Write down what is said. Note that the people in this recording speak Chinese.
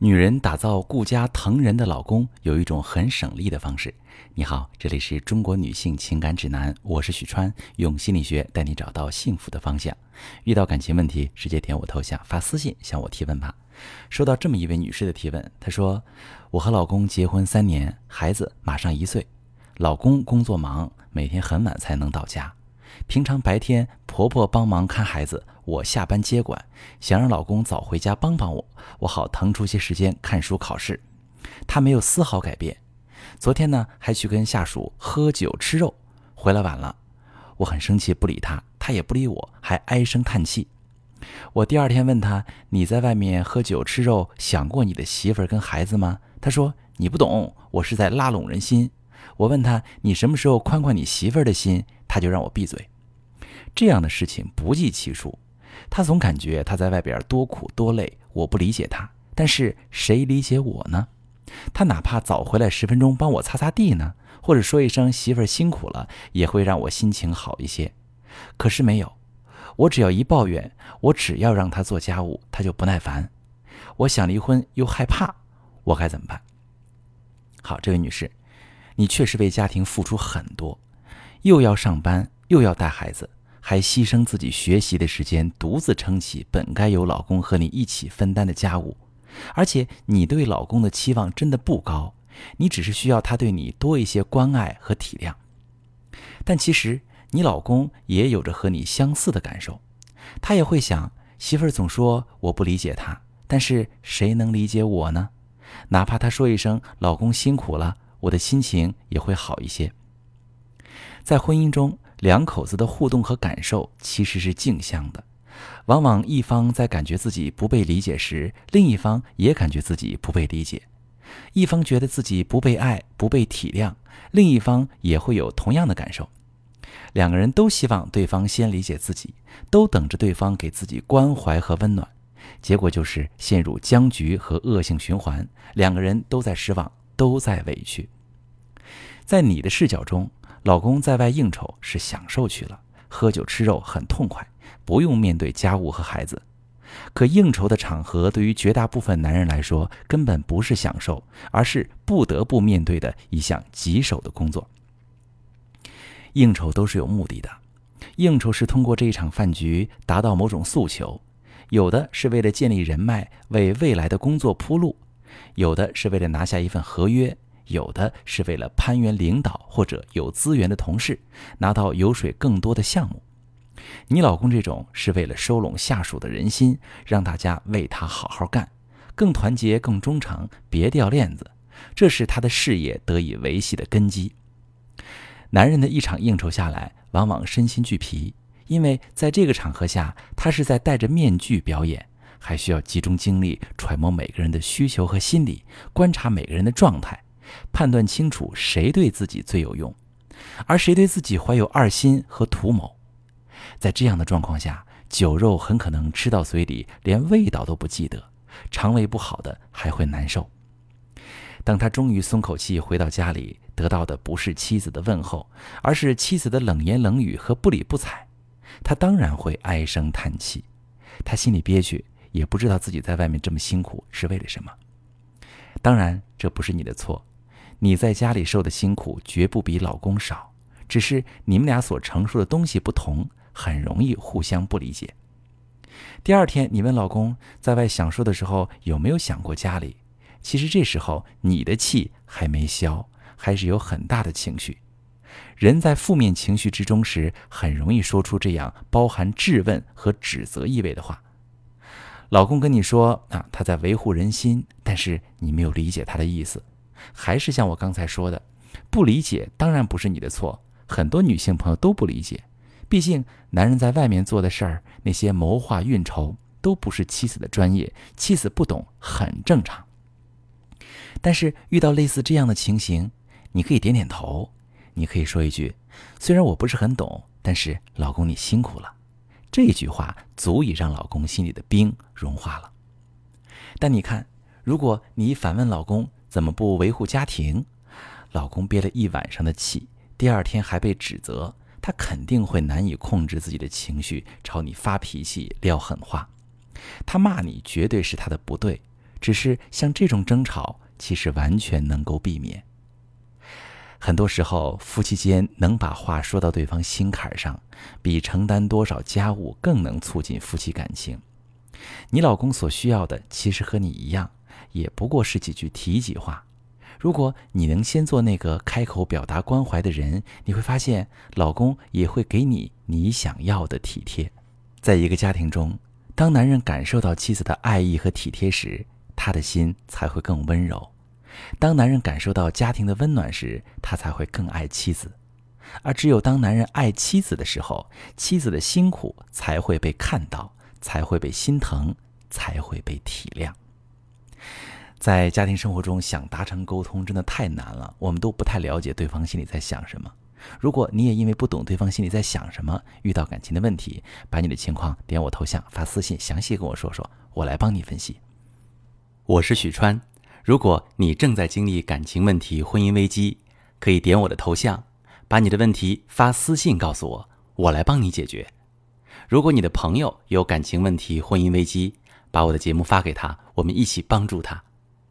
女人打造顾家疼人的老公，有一种很省力的方式。你好，这里是中国女性情感指南，我是许川，用心理学带你找到幸福的方向。遇到感情问题，直接点我头像发私信向我提问吧。收到这么一位女士的提问，她说：“我和老公结婚三年，孩子马上一岁，老公工作忙，每天很晚才能到家。平常白天婆婆帮忙看孩子。”我下班接管，想让老公早回家帮帮我，我好腾出些时间看书考试。他没有丝毫改变。昨天呢，还去跟下属喝酒吃肉，回来晚了，我很生气，不理他，他也不理我，还唉声叹气。我第二天问他：“你在外面喝酒吃肉，想过你的媳妇儿跟孩子吗？”他说：“你不懂，我是在拉拢人心。”我问他：“你什么时候宽宽你媳妇儿的心？”他就让我闭嘴。这样的事情不计其数。他总感觉他在外边多苦多累，我不理解他，但是谁理解我呢？他哪怕早回来十分钟帮我擦擦地呢，或者说一声媳妇儿辛苦了，也会让我心情好一些。可是没有，我只要一抱怨，我只要让他做家务，他就不耐烦。我想离婚又害怕，我该怎么办？好，这位女士，你确实为家庭付出很多，又要上班，又要带孩子。还牺牲自己学习的时间，独自撑起本该由老公和你一起分担的家务，而且你对老公的期望真的不高，你只是需要他对你多一些关爱和体谅。但其实你老公也有着和你相似的感受，他也会想，媳妇儿总说我不理解他，但是谁能理解我呢？哪怕他说一声老公辛苦了，我的心情也会好一些。在婚姻中。两口子的互动和感受其实是镜像的，往往一方在感觉自己不被理解时，另一方也感觉自己不被理解；一方觉得自己不被爱、不被体谅，另一方也会有同样的感受。两个人都希望对方先理解自己，都等着对方给自己关怀和温暖，结果就是陷入僵局和恶性循环，两个人都在失望，都在委屈。在你的视角中。老公在外应酬是享受去了，喝酒吃肉很痛快，不用面对家务和孩子。可应酬的场合对于绝大部分男人来说根本不是享受，而是不得不面对的一项棘手的工作。应酬都是有目的的，应酬是通过这一场饭局达到某种诉求，有的是为了建立人脉，为未来的工作铺路，有的是为了拿下一份合约。有的是为了攀援领导或者有资源的同事，拿到油水更多的项目。你老公这种是为了收拢下属的人心，让大家为他好好干，更团结、更忠诚，别掉链子，这是他的事业得以维系的根基。男人的一场应酬下来，往往身心俱疲，因为在这个场合下，他是在戴着面具表演，还需要集中精力揣摩每个人的需求和心理，观察每个人的状态。判断清楚谁对自己最有用，而谁对自己怀有二心和图谋。在这样的状况下，酒肉很可能吃到嘴里，连味道都不记得，肠胃不好的还会难受。当他终于松口气回到家里，得到的不是妻子的问候，而是妻子的冷言冷语和不理不睬，他当然会唉声叹气。他心里憋屈，也不知道自己在外面这么辛苦是为了什么。当然，这不是你的错。你在家里受的辛苦绝不比老公少，只是你们俩所承受的东西不同，很容易互相不理解。第二天，你问老公在外享受的时候有没有想过家里？其实这时候你的气还没消，还是有很大的情绪。人在负面情绪之中时，很容易说出这样包含质问和指责意味的话。老公跟你说啊，他在维护人心，但是你没有理解他的意思。还是像我刚才说的，不理解当然不是你的错，很多女性朋友都不理解。毕竟男人在外面做的事儿，那些谋划运筹都不是妻子的专业，妻子不懂很正常。但是遇到类似这样的情形，你可以点点头，你可以说一句：“虽然我不是很懂，但是老公你辛苦了。”这句话足以让老公心里的冰融化了。但你看，如果你反问老公，怎么不维护家庭？老公憋了一晚上的气，第二天还被指责，他肯定会难以控制自己的情绪，朝你发脾气、撂狠话。他骂你绝对是他的不对，只是像这种争吵，其实完全能够避免。很多时候，夫妻间能把话说到对方心坎上，比承担多少家务更能促进夫妻感情。你老公所需要的，其实和你一样，也不过是几句提及话。如果你能先做那个开口表达关怀的人，你会发现，老公也会给你你想要的体贴。在一个家庭中，当男人感受到妻子的爱意和体贴时，他的心才会更温柔。当男人感受到家庭的温暖时，他才会更爱妻子。而只有当男人爱妻子的时候，妻子的辛苦才会被看到，才会被心疼，才会被体谅。在家庭生活中，想达成沟通真的太难了。我们都不太了解对方心里在想什么。如果你也因为不懂对方心里在想什么，遇到感情的问题，把你的情况点我头像发私信，详细跟我说说，我来帮你分析。我是许川。如果你正在经历感情问题、婚姻危机，可以点我的头像，把你的问题发私信告诉我，我来帮你解决。如果你的朋友有感情问题、婚姻危机，把我的节目发给他，我们一起帮助他。